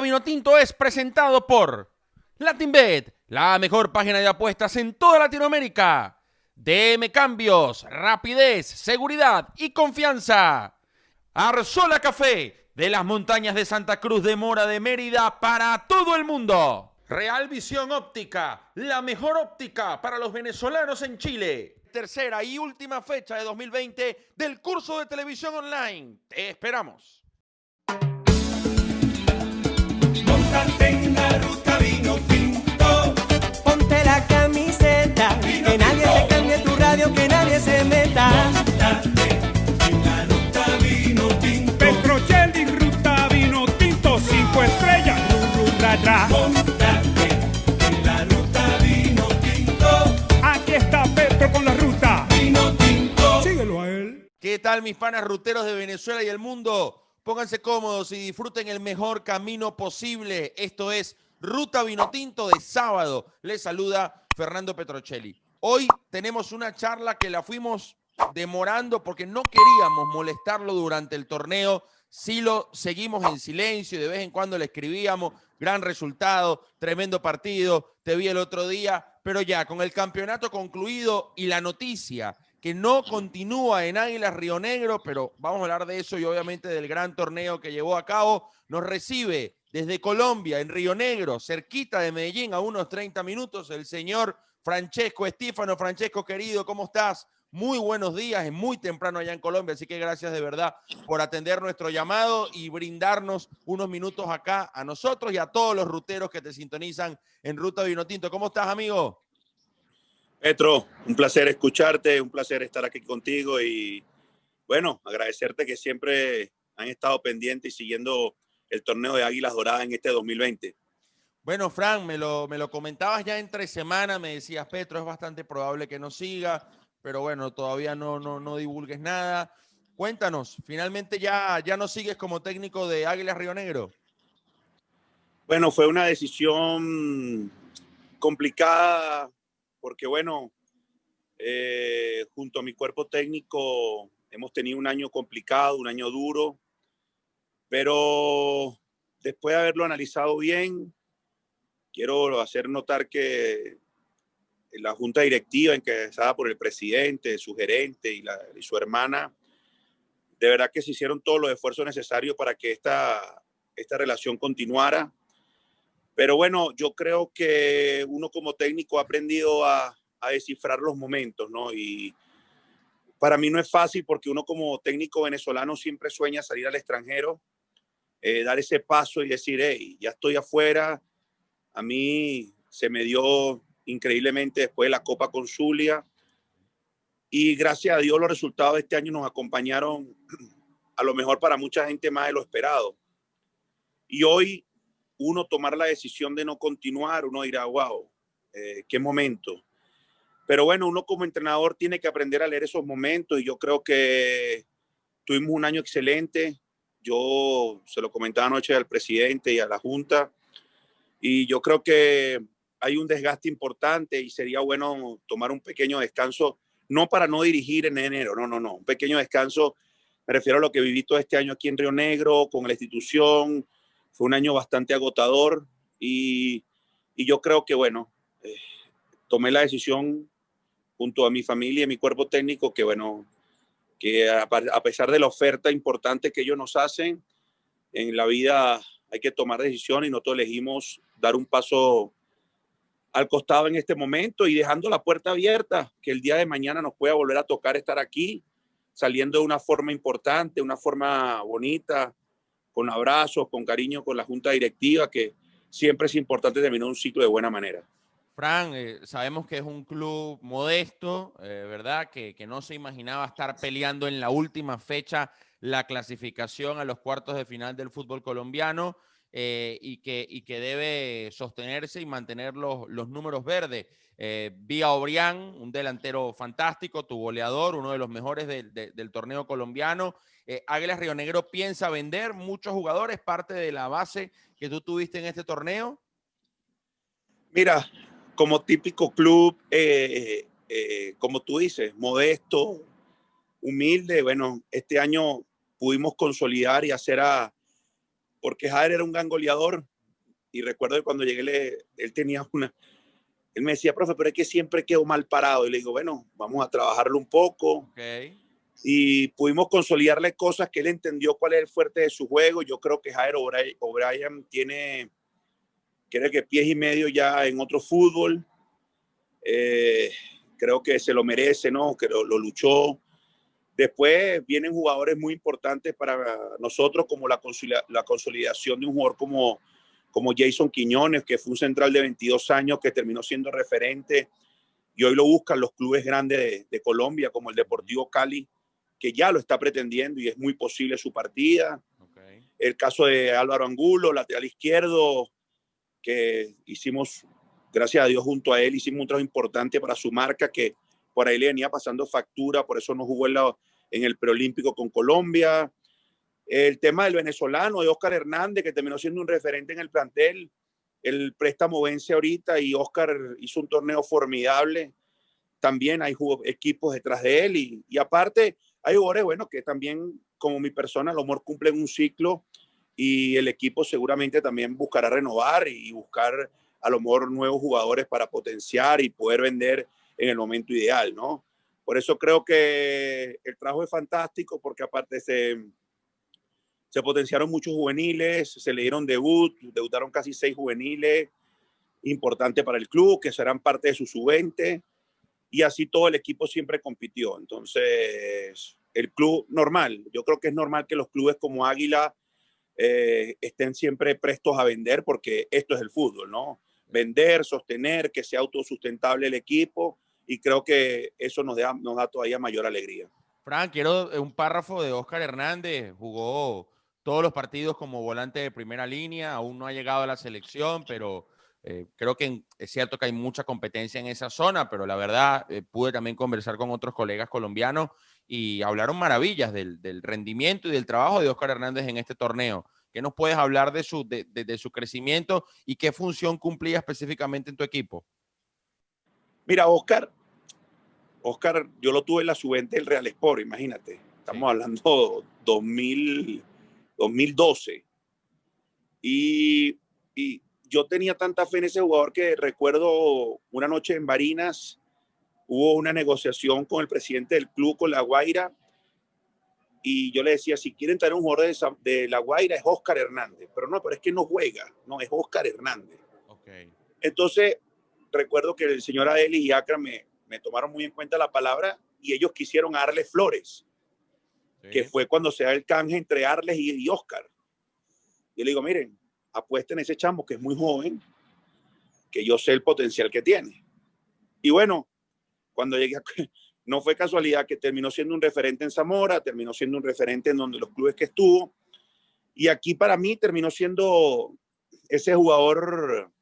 Ruta Vinotinto es presentado por LatinBet, la mejor página de apuestas en toda Latinoamérica. DM Cambios, rapidez, seguridad y confianza. Arzola Café, de las montañas de Santa Cruz de Mora de Mérida para todo el mundo. Real Visión Óptica, la mejor óptica para los venezolanos en Chile. Tercera y última fecha de 2020 del curso de televisión online. Te esperamos. Mis panas ruteros de Venezuela y el mundo? Pónganse cómodos y disfruten el mejor camino posible. Esto es Ruta Vinotinto de sábado. Les saluda Fernando Petrocelli. Hoy tenemos una charla que la fuimos demorando porque no queríamos molestarlo durante el torneo. Sí lo seguimos en silencio de vez en cuando le escribíamos. Gran resultado, tremendo partido. Te vi el otro día, pero ya con el campeonato concluido y la noticia que no continúa en Águilas Río Negro, pero vamos a hablar de eso y obviamente del gran torneo que llevó a cabo. Nos recibe desde Colombia, en Río Negro, cerquita de Medellín, a unos 30 minutos, el señor Francesco Estífano. Francesco, querido, ¿cómo estás? Muy buenos días, es muy temprano allá en Colombia, así que gracias de verdad por atender nuestro llamado y brindarnos unos minutos acá a nosotros y a todos los ruteros que te sintonizan en Ruta Vinotinto. ¿Cómo estás, amigo? Petro, un placer escucharte, un placer estar aquí contigo y bueno, agradecerte que siempre han estado pendientes y siguiendo el torneo de Águilas Doradas en este 2020. Bueno, Fran, me lo, me lo comentabas ya entre semana, me decías, Petro, es bastante probable que no siga, pero bueno, todavía no, no, no divulgues nada. Cuéntanos, finalmente ya, ya no sigues como técnico de Águilas Río Negro. Bueno, fue una decisión complicada porque bueno, eh, junto a mi cuerpo técnico hemos tenido un año complicado, un año duro, pero después de haberlo analizado bien, quiero hacer notar que la junta directiva encabezada por el presidente, su gerente y, y su hermana, de verdad que se hicieron todos los esfuerzos necesarios para que esta, esta relación continuara. Pero bueno, yo creo que uno como técnico ha aprendido a, a, descifrar los momentos, ¿no? Y para mí no es fácil porque uno como técnico venezolano siempre sueña salir al extranjero, eh, dar ese paso y decir, hey, ya estoy afuera. A mí se me dio increíblemente después de la Copa Consulia. Y gracias a Dios los resultados de este año nos acompañaron a lo mejor para mucha gente más de lo esperado. Y hoy uno tomar la decisión de no continuar, uno dirá, wow, eh, qué momento. Pero bueno, uno como entrenador tiene que aprender a leer esos momentos y yo creo que tuvimos un año excelente. Yo se lo comentaba anoche al presidente y a la Junta y yo creo que hay un desgaste importante y sería bueno tomar un pequeño descanso, no para no dirigir en enero, no, no, no, un pequeño descanso, me refiero a lo que viví todo este año aquí en Río Negro, con la institución, fue un año bastante agotador y, y yo creo que, bueno, eh, tomé la decisión junto a mi familia y mi cuerpo técnico que, bueno, que a, a pesar de la oferta importante que ellos nos hacen, en la vida hay que tomar decisiones y nosotros elegimos dar un paso al costado en este momento y dejando la puerta abierta, que el día de mañana nos pueda volver a tocar estar aquí, saliendo de una forma importante, una forma bonita, con abrazos, con cariño, con la junta directiva, que siempre es importante terminar un ciclo de buena manera. Fran, eh, sabemos que es un club modesto, eh, ¿verdad? Que, que no se imaginaba estar peleando en la última fecha la clasificación a los cuartos de final del fútbol colombiano. Eh, y, que, y que debe sostenerse y mantener los, los números verdes. Vía Obrián, un delantero fantástico, tu goleador, uno de los mejores de, de, del torneo colombiano. Eh, Águilas Río Negro piensa vender muchos jugadores, parte de la base que tú tuviste en este torneo. Mira, como típico club, eh, eh, como tú dices, modesto, humilde, bueno, este año pudimos consolidar y hacer a, porque Jair era un gran goleador, y recuerdo que cuando llegué, le- él tenía una, él me decía, profe, pero es que siempre quedo mal parado. Y le digo, bueno, vamos a trabajarlo un poco. Ok. Y pudimos consolidarle cosas que él entendió cuál es el fuerte de su juego. Yo creo que Jairo O'Brien, tiene, creo que pies y medio ya en otro fútbol. Eh, creo que se lo merece, ¿no? Que lo, lo luchó. Después vienen jugadores muy importantes para nosotros, como la, la consolidación de un jugador como, como Jason Quiñones, que fue un central de 22 años que terminó siendo referente y hoy lo buscan los clubes grandes de, de Colombia, como el Deportivo Cali, que ya lo está pretendiendo y es muy posible su partida. ok. El caso de Álvaro Angulo, lateral izquierdo, que hicimos, gracias a Dios, junto a él, hicimos un trabajo importante para su marca, que por ahí le venía pasando factura, por eso no jugó en, la- en el preolímpico con Colombia. El tema del venezolano, de Oscar Hernández, que terminó siendo un referente en el plantel. El préstamo vence ahorita y Oscar hizo un torneo formidable. También hay equipos detrás de él y, y aparte hay jugadores, bueno, que también como mi persona, a lo mejor cumplen un ciclo y el equipo seguramente también buscará renovar y buscar a lo mejor nuevos jugadores para potenciar y poder vender en el momento ideal, ¿no? Por eso creo que el trabajo es fantástico porque aparte se, se potenciaron muchos juveniles, se le dieron debut, debutaron casi seis juveniles, importante para el club, que serán parte de su sub-20 y así todo el equipo siempre compitió. Entonces, el club normal, yo creo que es normal que los clubes como Águila eh, estén siempre prestos a vender porque esto es el fútbol, ¿no? Vender, sostener, que sea autosustentable el equipo y creo que eso nos da, nos da todavía mayor alegría. Fran, quiero eh, un párrafo de Oscar Hernández. Jugó todos los partidos como volante de primera línea, aún no ha llegado a la selección, pero eh, creo que en- es cierto que hay mucha competencia en esa zona, pero la verdad eh, pude también conversar con otros colegas colombianos y hablaron maravillas del, del rendimiento y del trabajo de Oscar Hernández en este torneo. ¿Qué nos puedes hablar de su, de, de- de su crecimiento y qué función cumplía específicamente en tu equipo? Mira, Oscar, Oscar, yo lo tuve en la sub-20 del Real Sport, imagínate. Estamos Sí. hablando 2000, 2012. Y, y yo tenía tanta fe en ese jugador que recuerdo una noche en Barinas, hubo una negociación con el presidente del club, con La Guaira, y yo le decía, si quieren traer un jugador de, esa- de La Guaira es Oscar Hernández, pero no, pero es que no juega, no, es Oscar Hernández. Ok. Entonces, recuerdo que el señor Adeli y Acra me, me tomaron muy en cuenta la palabra y ellos quisieron darle flores, que fue cuando se da el canje entre Arles y, y Oscar. Yo le digo, miren, apuesten a ese chamo que es muy joven, que yo sé el potencial que tiene. Y bueno, cuando llegué a, no fue casualidad que terminó siendo un referente en Zamora, terminó siendo un referente en donde los clubes que estuvo. Y aquí para mí terminó siendo ese jugador,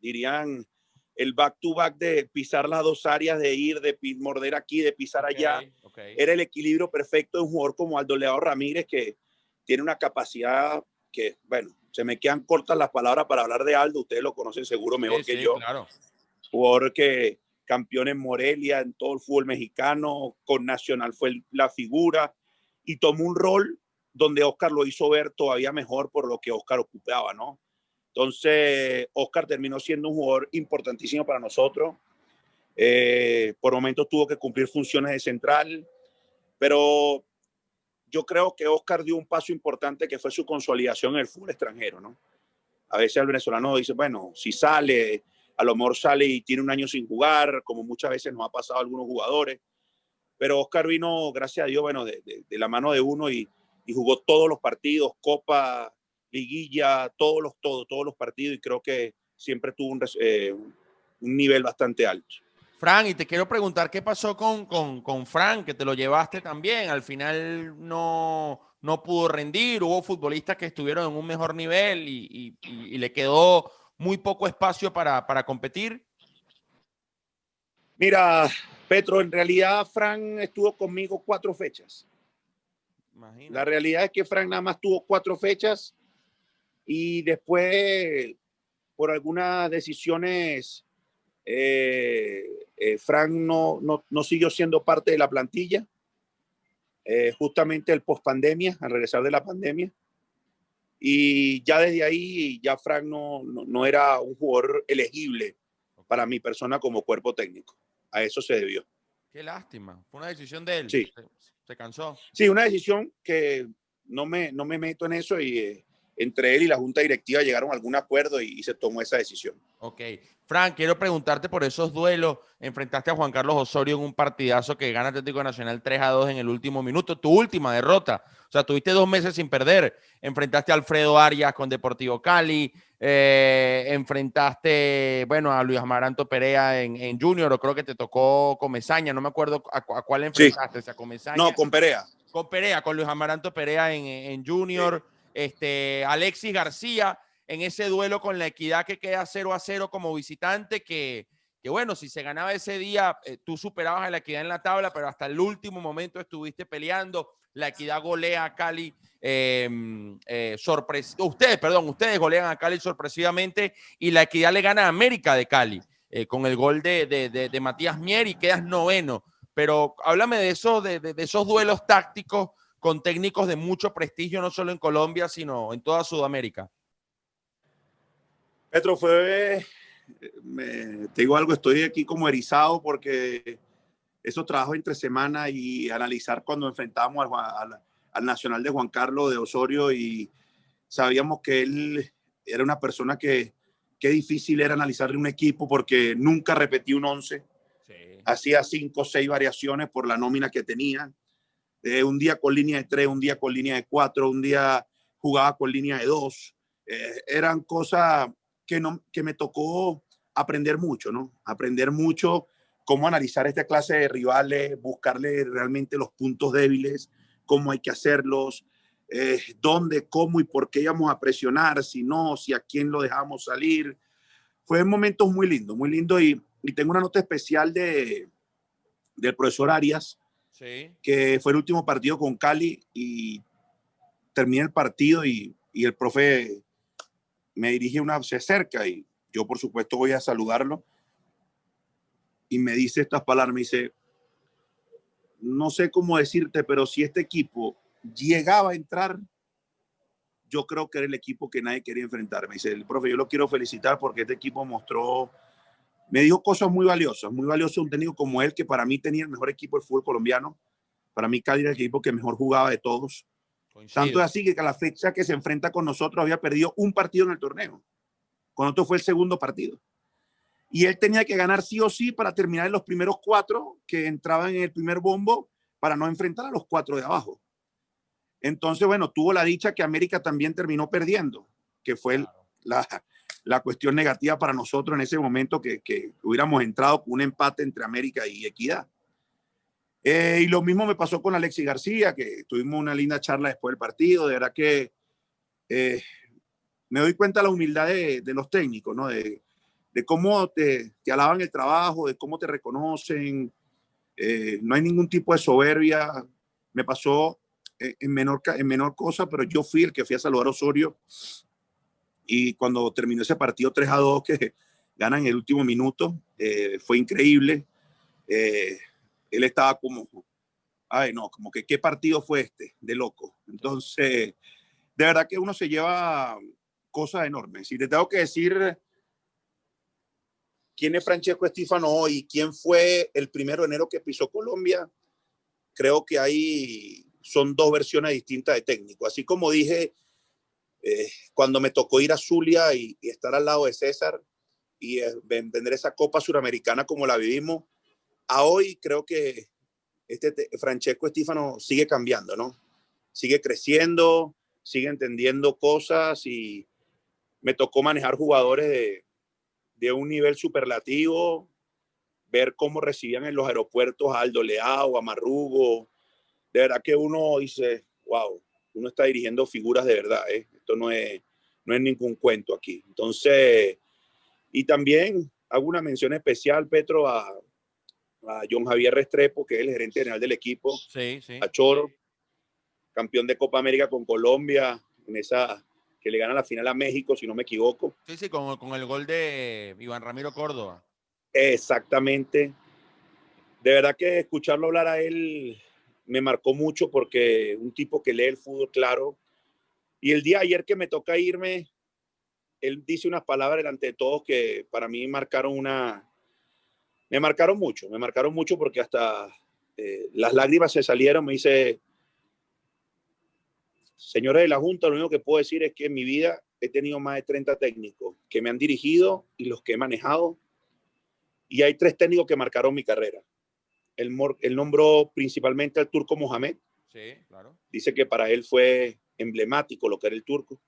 dirían, el back to back de pisar las dos áreas, de ir, de morder aquí, de pisar allá. Era el equilibrio perfecto de un jugador como Aldo Leao Ramírez, que tiene una capacidad que, bueno, se me quedan cortas las palabras para hablar de Aldo. Ustedes lo conocen seguro mejor Sí, que sí, yo Claro. jugador que campeón en Morelia, en todo el fútbol mexicano, con Nacional fue la figura y tomó un rol donde Oscar lo hizo ver todavía mejor por lo que Oscar ocupaba, ¿no? Entonces, Oscar terminó siendo un jugador importantísimo para nosotros. Eh, por momentos tuvo que cumplir funciones de central, pero yo creo que Oscar dio un paso importante que fue su consolidación en el fútbol extranjero, ¿no? A veces el venezolano dice, bueno, si sale, a lo mejor sale y tiene un año sin jugar, como muchas veces nos ha pasado a algunos jugadores. Pero Oscar vino, gracias a Dios, bueno, de, de- de la mano de uno y, y jugó todos los partidos, Copa, Liguilla, todos los, todos, todos los partidos y creo que siempre tuvo un, eh, un nivel bastante alto. Fran, y te quiero preguntar qué pasó con, con, con Fran, que te lo llevaste también. Al final no, no pudo rendir. Hubo futbolistas que estuvieron en un mejor nivel y, y- le quedó muy poco espacio para, para competir. Mira, Petro, en realidad Fran estuvo conmigo cuatro fechas. La realidad es que Frank nada más tuvo cuatro fechas y después, por algunas decisiones, eh, eh, Frank no, no, no siguió siendo parte de la plantilla. Eh, justamente el post pandemia, al regresar de la pandemia. Y ya desde ahí, ya Frank no, no, no era un jugador elegible para mi persona como cuerpo técnico. A eso se debió. Qué lástima. Fue una decisión de él. Sí. Se, se cansó. Sí, una decisión que no me, no me meto en eso y eh, entre él y la junta directiva llegaron a algún acuerdo y, y se tomó esa decisión. Ok. Frank, quiero preguntarte por esos duelos. Enfrentaste a Juan Carlos Osorio en un partidazo que gana Atlético Nacional 3 a 2 en el último minuto. Tu última derrota. O sea, tuviste dos meses sin perder. Enfrentaste a Alfredo Arias con Deportivo Cali. eh, enfrentaste, bueno, a Luis Amaranto Perea en, en Junior. O creo que te tocó Comesaña. No me acuerdo a, cu- a cuál enfrentaste. Si a Comesaña. No, con Perea. con Perea, con Luis Amaranto Perea en, en Junior, este, Alexis García en ese duelo con la equidad que queda 0 a 0 como visitante, que, que bueno, si se ganaba ese día, eh, tú superabas a la equidad en la tabla, pero hasta el último momento estuviste peleando. La equidad golea a Cali, eh, eh, ustedes, perdón, ustedes golean a Cali sorpresivamente y la equidad le gana a América de Cali eh, con el gol de, de, de- Matías Mier y quedas noveno pero háblame de eso, de- de esos duelos tácticos con técnicos de mucho prestigio, no solo en Colombia, sino en toda Sudamérica. Petro fue, me- te digo algo, estoy aquí como erizado porque esos trabajos entre semana y analizar cuando enfrentamos al, Juan- al- al Nacional de Juan Carlos de Osorio y sabíamos que él era una persona que, qué difícil era analizarle un equipo porque nunca repetí un once. hacía cinco o seis variaciones por la nómina que tenía. Eh, un día con línea de tres, un día con línea de cuatro, un día jugaba con línea de dos. Eh, eran cosas que, no, que me tocó aprender mucho, ¿no? Aprender mucho cómo analizar esta clase de rivales, buscarle realmente los puntos débiles, cómo hay que hacerlos, eh, dónde, cómo y por qué íbamos a presionar, si no, si a quién lo dejamos salir. Fue momentos muy lindos, muy lindo y, y tengo una nota especial de, del profesor Arias, Sí. que fue el último partido con Cali y termina el partido y, y el profe me dirige una, se acerca y yo por supuesto voy a saludarlo y me dice estas palabras, me dice, no sé cómo decirte, pero si este equipo llegaba a entrar, yo creo que era el equipo que nadie quería enfrentar. Me dice, el profe, yo lo quiero felicitar porque este equipo mostró, me dijo cosas muy valiosas, muy valioso un técnico como él, que para mí tenía el mejor equipo del fútbol colombiano. Para mí Cali era el equipo que mejor jugaba de todos. Coincido. Tanto es así que a la fecha que se enfrenta con nosotros había perdido un partido en el torneo. Con nosotros fue el segundo partido. Y él tenía que ganar sí o sí para terminar en los primeros cuatro que entraban en el primer bombo para no enfrentar a los cuatro de abajo. Entonces, bueno, tuvo la dicha que América también terminó perdiendo, que fue el- la, la cuestión negativa para nosotros en ese momento que, que hubiéramos entrado con un empate entre América y Equidad. Eh, y lo mismo me pasó con Alexis García, que tuvimos una linda charla después del partido. De verdad que eh, me doy cuenta de la humildad de, de los técnicos, ¿no? De, de cómo te, te alaban el trabajo, de cómo te reconocen. Eh, no hay ningún tipo de soberbia. Me pasó eh, en menor, en menor cosa, pero yo fui el que fui a saludar a Osorio. Y cuando terminó ese partido 3 a 2, que ganan el último minuto, eh, fue increíble. Eh, él estaba como, ay no, como que qué partido fue este, de loco. Entonces, de verdad que uno se lleva cosas enormes. Si te tengo que decir quién es Francesco Estífano hoy, quién fue el primero de enero que pisó Colombia, creo que ahí son dos versiones distintas de técnico. Así como dije, eh, cuando me tocó ir a Zulia y, estar al lado de César y eh, esa Copa Suramericana como la vivimos, a hoy creo que este te- Francesco Estífano sigue cambiando, ¿no? Sigue creciendo, sigue entendiendo cosas y me tocó manejar jugadores de, de un nivel superlativo, ver cómo recibían en los aeropuertos a Aldo Leao, a Marrugo. De verdad que uno dice, wow, uno está dirigiendo figuras de verdad, ¿eh? Esto no es, no es ningún cuento aquí. Entonces, y también hago una mención especial, Petro, a, a John Javier Restrepo, que es el gerente general del equipo, Sí, sí. a Choro, campeón de Copa América con Colombia, en esa que le gana la final a México, si no me equivoco. Sí, sí, con, con el gol de Iván Ramiro Córdoba. Exactamente. De verdad que escucharlo hablar a él me marcó mucho porque un tipo que lee el fútbol claro, Y el día ayer que me toca irme, él dice unas palabras delante de todos que para mí marcaron una, me marcaron mucho, me marcaron mucho porque hasta eh, las lágrimas se salieron, me dice, señores de la Junta, lo único que puedo decir es que en mi vida he tenido más de 30 técnicos que me han dirigido y los que he manejado, y hay tres técnicos que marcaron mi carrera. Él, él nombró principalmente al turco Mohamed, Sí, claro. dice que para él fue emblemático lo que era el turco.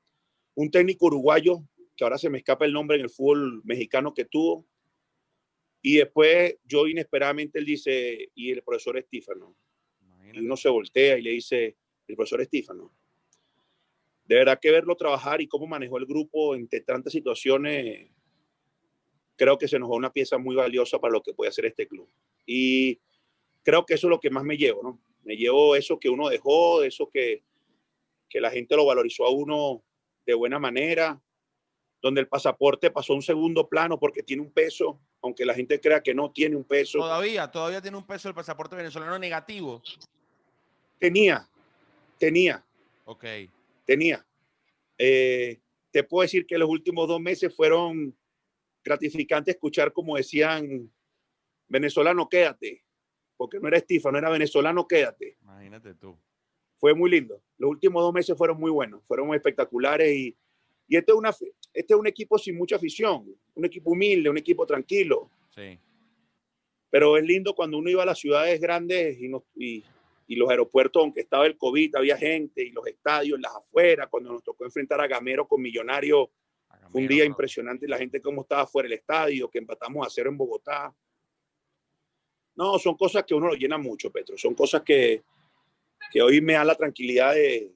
Un técnico uruguayo, que ahora se me escapa el nombre en el fútbol mexicano que tuvo. Y después yo inesperadamente él dice, y el profesor Estífano. Y Imagínate. uno se voltea y le dice, el profesor Estífano. De verdad que verlo trabajar y cómo manejó el grupo entre tantas situaciones, creo que se nos va una pieza muy valiosa para lo que puede hacer este club. Y creo que eso es lo que más me llevo, ¿no? Me llevo eso que uno dejó, eso que, que la gente lo valorizó a uno de buena manera, donde el pasaporte pasó a un segundo plano porque tiene un peso, aunque la gente crea que no tiene un peso. Todavía, todavía tiene un peso el pasaporte venezolano negativo. Tenía, tenía, Ok. tenía. Eh, te puedo decir que los últimos dos meses fueron gratificantes escuchar como decían, venezolano, quédate, porque no era Estífano, era venezolano, quédate. Imagínate tú. Fue muy lindo. Los últimos dos meses fueron muy buenos, fueron espectaculares y, y este, es una, este es un equipo sin mucha afición, un equipo humilde, un equipo tranquilo, Sí. pero es lindo cuando uno iba a las ciudades grandes y, no- y, y los aeropuertos, aunque estaba el COVID, había gente y los estadios, las afueras, cuando nos tocó enfrentar a Gamero con Millonario, fue un día impresionante la gente cómo estaba fuera del estadio, que empatamos a cero en Bogotá. No, son cosas que uno lo llena mucho, Petro. Son cosas que, que hoy me da la tranquilidad de,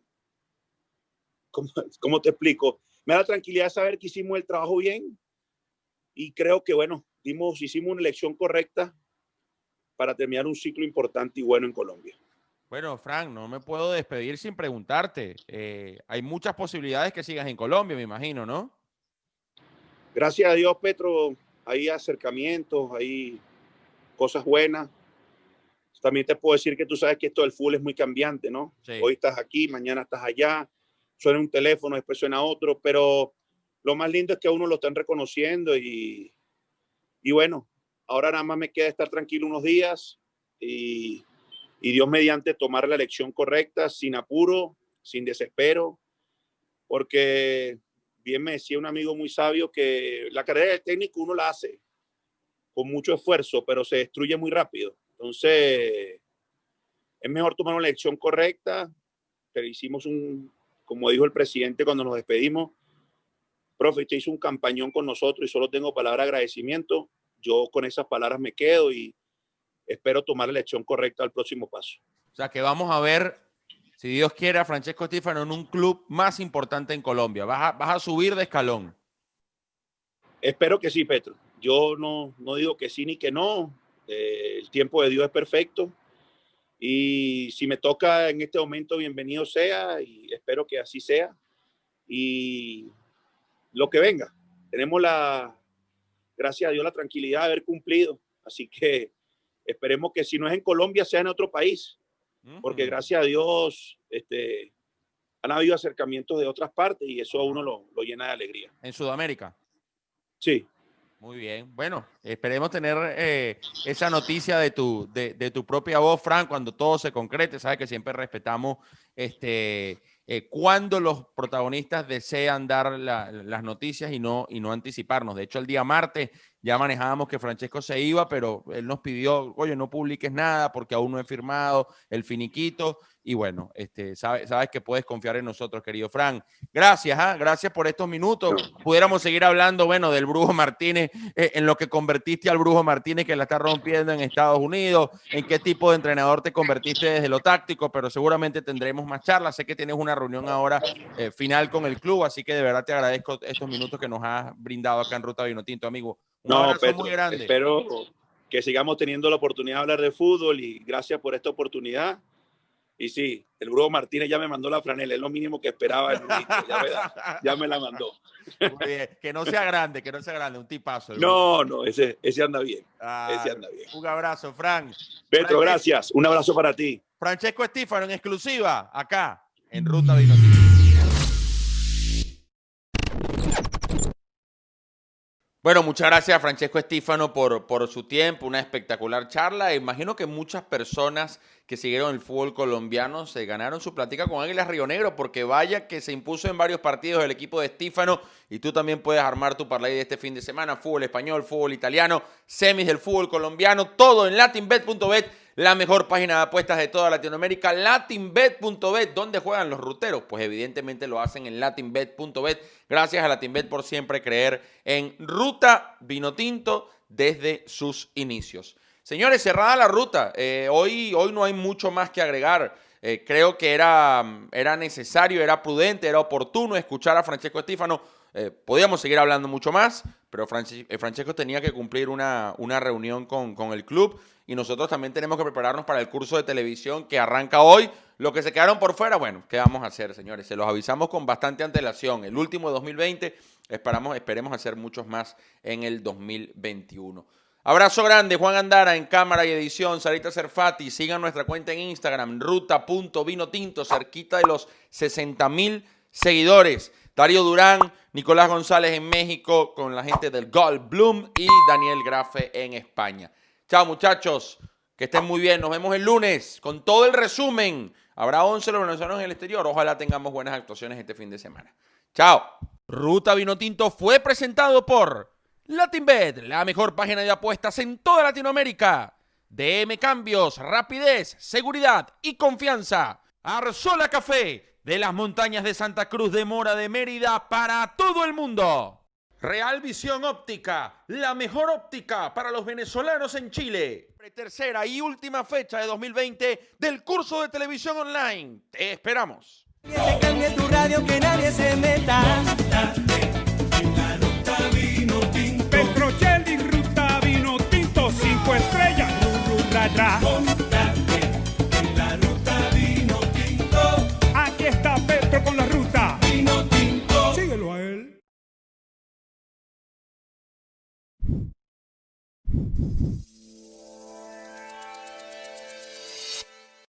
¿cómo, cómo te explico? Me da la tranquilidad saber que hicimos el trabajo bien y creo que, bueno, dimos, hicimos una elección correcta para terminar un ciclo importante y bueno en Colombia. Bueno, Frank, no me puedo despedir sin preguntarte. Eh, hay muchas posibilidades que sigas en Colombia, me imagino, ¿no? Gracias a Dios, Petro, hay acercamientos, hay cosas buenas. También te puedo decir que tú sabes que esto del fútbol es muy cambiante, ¿no? Sí. Hoy estás aquí, mañana estás allá, suena un teléfono, después suena otro, pero lo más lindo es que a uno lo están reconociendo y, y bueno, ahora nada más me queda estar tranquilo unos días y, y Dios mediante tomar la elección correcta, sin apuro, sin desespero, porque bien me decía un amigo muy sabio que la carrera de técnico uno la hace con mucho esfuerzo, pero se destruye muy rápido. Entonces, es mejor tomar una elección correcta. Pero hicimos un, como dijo el presidente cuando nos despedimos, profe, usted hizo un campañón con nosotros y solo tengo palabra de agradecimiento. Yo con esas palabras me quedo y espero tomar la elección correcta al próximo paso. O sea, que vamos a ver, si Dios quiere, a Francesco Estífano en un club más importante en Colombia. Vas a, vas a subir de escalón. Espero que sí, Petro. Yo no, no digo que sí ni que no. Eh, el tiempo de Dios es perfecto. Y si me toca en este momento, bienvenido sea y espero que así sea. Y lo que venga. Tenemos la, gracias a Dios, la tranquilidad de haber cumplido. Así que esperemos que si no es en Colombia, sea en otro país. Porque gracias a Dios este, han habido acercamientos de otras partes y eso a uno lo, lo llena de alegría. En Sudamérica. Sí, Muy bien. Bueno, esperemos tener eh, esa noticia de tu, de, de tu propia voz, Frank, cuando todo se concrete. Sabes que siempre respetamos este, eh, cuando los protagonistas desean dar la- las noticias y no, y no anticiparnos. De hecho, el día martes ya manejábamos que Francesco se iba, pero él nos pidió, oye, no publiques nada porque aún no he firmado el finiquito. Y bueno, este, sabes, sabes que puedes confiar en nosotros, querido Frank. Gracias, ¿ah? gracias por estos minutos. Pudiéramos seguir hablando, bueno, del Brujo Martínez, eh, en lo que convertiste al Brujo Martínez que la está rompiendo en Estados Unidos, en qué tipo de entrenador te convertiste desde lo táctico, pero seguramente tendremos más charlas. Sé que tienes una reunión ahora eh, final con el club, así que de verdad te agradezco estos minutos que nos has brindado acá en Ruta Vinotinto, amigo. Un No, abrazo Petro, muy grande. espero que sigamos teniendo la oportunidad de hablar de fútbol y gracias por esta oportunidad. Y sí, el Bruno Martínez ya me mandó la franela, es lo mínimo que esperaba. El Brunito, ya, me la, ya, me la, mandó. Muy bien. Que no sea grande, que no sea grande, un tipazo. no, no, ese, ese anda bien. Ah, ese anda bien. Un abrazo, Frank. Petro, gracias. Un abrazo para ti. Francesco Estífano en exclusiva, acá, en Ruta de Bueno, muchas gracias a Francesco Estífano por, por su tiempo, una espectacular charla. Imagino que muchas personas que siguieron el fútbol colombiano se ganaron su plática con Águilas Río Negro, porque vaya que se impuso en varios partidos el equipo de Estífano y tú también puedes armar tu parlay de este fin de semana, fútbol español, fútbol italiano, semis del fútbol colombiano, todo en latinbet.bet, la mejor página de apuestas de toda Latinoamérica, latinbet.bet, ¿dónde juegan los ruteros? Pues evidentemente lo hacen en latinbet.bet. Gracias a Latinbet por siempre creer en Ruta Vinotinto desde sus inicios. Señores, cerrada la ruta. Eh, hoy, hoy no hay mucho más que agregar. Eh, creo que era, era necesario, era prudente, era oportuno escuchar a Francesco Estífano. Eh, podíamos seguir hablando mucho más, pero Francesco tenía que cumplir una, una reunión con, con, el club y nosotros también tenemos que prepararnos para el curso de televisión que arranca hoy. Lo que se quedaron por fuera, bueno, ¿qué vamos a hacer, señores? Se los avisamos con bastante antelación. El último de 2020, esperamos, esperemos hacer muchos más en el 2021. Abrazo grande, Juan Andara en cámara y edición, Sarita Cerfati. Sigan nuestra cuenta en Instagram, ruta.vinotinto, cerquita de los 60 mil seguidores. Darío Durán, Nicolás González en México, con la gente del Gold Bloom y Daniel Grafe en España. Chao, muchachos. Que estén muy bien. Nos vemos el lunes con todo el resumen. Habrá 11 los venezolanos en el exterior. Ojalá tengamos buenas actuaciones este fin de semana. Chao. Ruta Vinotinto fue presentado por. LatinBet, la mejor página de apuestas en toda Latinoamérica. DM Cambios, rapidez, seguridad y confianza. Arzola Café, de las montañas de Santa Cruz de Mora de Mérida para todo el mundo. Real Visión Óptica, la mejor óptica para los venezolanos en Chile. Tercera y última fecha de 2020 del curso de televisión online. Te esperamos. Que cambie tu radio, que nadie se meta. tra tra.